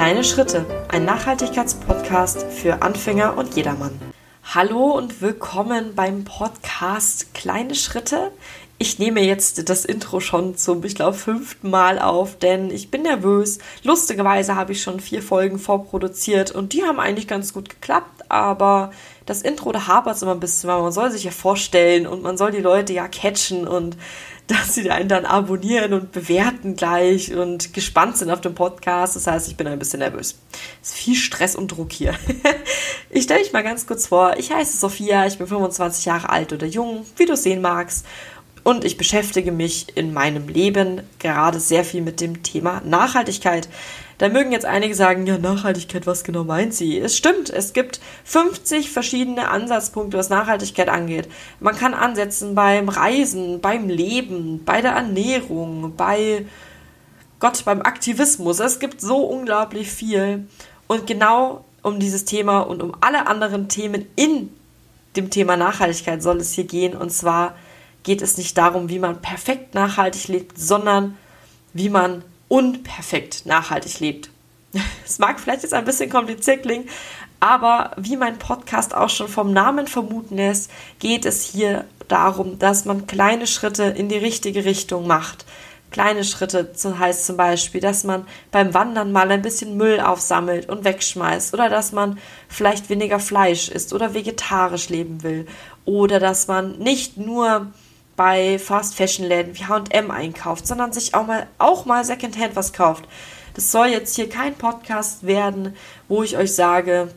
Kleine Schritte, ein Nachhaltigkeitspodcast für Anfänger und jedermann. Hallo und willkommen beim Podcast Kleine Schritte. Ich nehme jetzt das Intro schon zum, ich glaube, fünften Mal auf, denn ich bin nervös. Lustigerweise habe ich schon vier Folgen vorproduziert und die haben eigentlich ganz gut geklappt, aber das Intro, da hapert es immer ein bisschen, weil man soll sich ja vorstellen und man soll die Leute ja catchen und dass sie einen dann abonnieren und bewerten gleich und gespannt sind auf den Podcast. Das heißt, ich bin ein bisschen nervös. Es ist viel Stress und Druck hier. ich stelle mich mal ganz kurz vor. Ich heiße Sophia, ich bin 25 Jahre alt oder jung, wie du sehen magst. Und ich beschäftige mich in meinem Leben gerade sehr viel mit dem Thema Nachhaltigkeit. Da mögen jetzt einige sagen, ja, Nachhaltigkeit, was genau meint sie? Es stimmt, es gibt 50 verschiedene Ansatzpunkte, was Nachhaltigkeit angeht. Man kann ansetzen beim Reisen, beim Leben, bei der Ernährung, bei Gott, beim Aktivismus. Es gibt so unglaublich viel. Und genau um dieses Thema und um alle anderen Themen in dem Thema Nachhaltigkeit soll es hier gehen. Und zwar geht es nicht darum, wie man perfekt nachhaltig lebt, sondern wie man unperfekt nachhaltig lebt. Es mag vielleicht jetzt ein bisschen kompliziert klingen, aber wie mein Podcast auch schon vom Namen vermuten lässt, geht es hier darum, dass man kleine Schritte in die richtige Richtung macht. Kleine Schritte heißt zum Beispiel, dass man beim Wandern mal ein bisschen Müll aufsammelt und wegschmeißt oder dass man vielleicht weniger Fleisch isst oder vegetarisch leben will oder dass man nicht nur bei Fast Fashion Läden wie H&M einkauft, sondern sich auch mal auch mal Secondhand was kauft. Das soll jetzt hier kein Podcast werden, wo ich euch sage,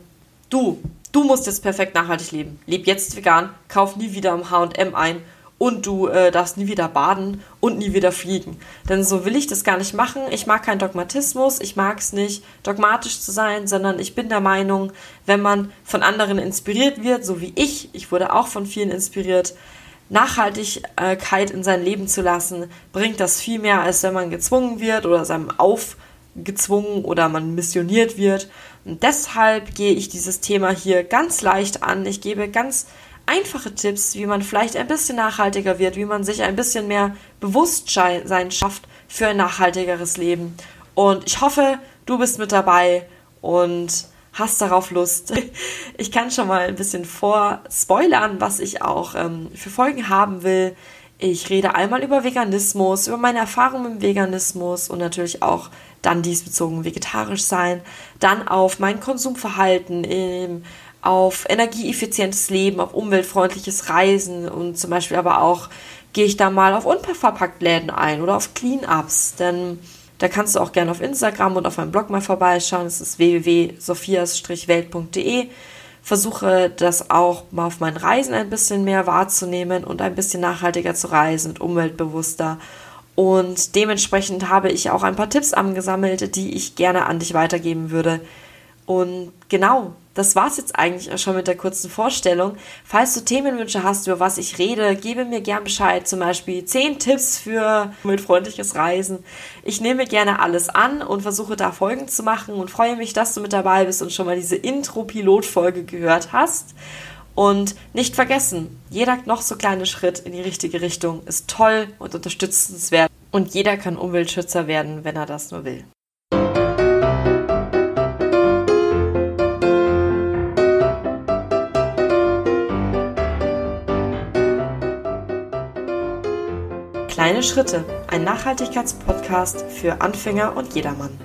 du, du musst jetzt perfekt nachhaltig leben. Leb jetzt vegan, kauf nie wieder im H&M ein und du äh, darfst nie wieder baden und nie wieder fliegen. Denn so will ich das gar nicht machen. Ich mag keinen Dogmatismus, ich mag es nicht, dogmatisch zu sein, sondern ich bin der Meinung, wenn man von anderen inspiriert wird, so wie ich, ich wurde auch von vielen inspiriert, Nachhaltigkeit in sein Leben zu lassen, bringt das viel mehr, als wenn man gezwungen wird oder seinem aufgezwungen oder man missioniert wird. Und deshalb gehe ich dieses Thema hier ganz leicht an. Ich gebe ganz einfache Tipps, wie man vielleicht ein bisschen nachhaltiger wird, wie man sich ein bisschen mehr Bewusstsein schafft für ein nachhaltigeres Leben. Und ich hoffe, du bist mit dabei und hast darauf Lust. Ich kann schon mal ein bisschen vorspoilern, was ich auch ähm, für Folgen haben will. Ich rede einmal über Veganismus, über meine Erfahrungen im Veganismus und natürlich auch dann diesbezogen vegetarisch sein, dann auf mein Konsumverhalten, ähm, auf energieeffizientes Leben, auf umweltfreundliches Reisen und zum Beispiel aber auch gehe ich da mal auf unverpackt Läden ein oder auf Clean-Ups, denn da kannst du auch gerne auf Instagram und auf meinem Blog mal vorbeischauen. Das ist www.sophias-welt.de. Versuche das auch mal auf meinen Reisen ein bisschen mehr wahrzunehmen und ein bisschen nachhaltiger zu reisen und umweltbewusster. Und dementsprechend habe ich auch ein paar Tipps angesammelt, die ich gerne an dich weitergeben würde. Und genau, das war's jetzt eigentlich schon mit der kurzen Vorstellung. Falls du Themenwünsche hast, über was ich rede, gebe mir gern Bescheid. Zum Beispiel 10 Tipps für mitfreundliches Reisen. Ich nehme gerne alles an und versuche da Folgen zu machen und freue mich, dass du mit dabei bist und schon mal diese Intro-Pilot-Folge gehört hast. Und nicht vergessen, jeder noch so kleine Schritt in die richtige Richtung ist toll und unterstützenswert. Und jeder kann Umweltschützer werden, wenn er das nur will. Kleine Schritte, ein Nachhaltigkeitspodcast für Anfänger und jedermann.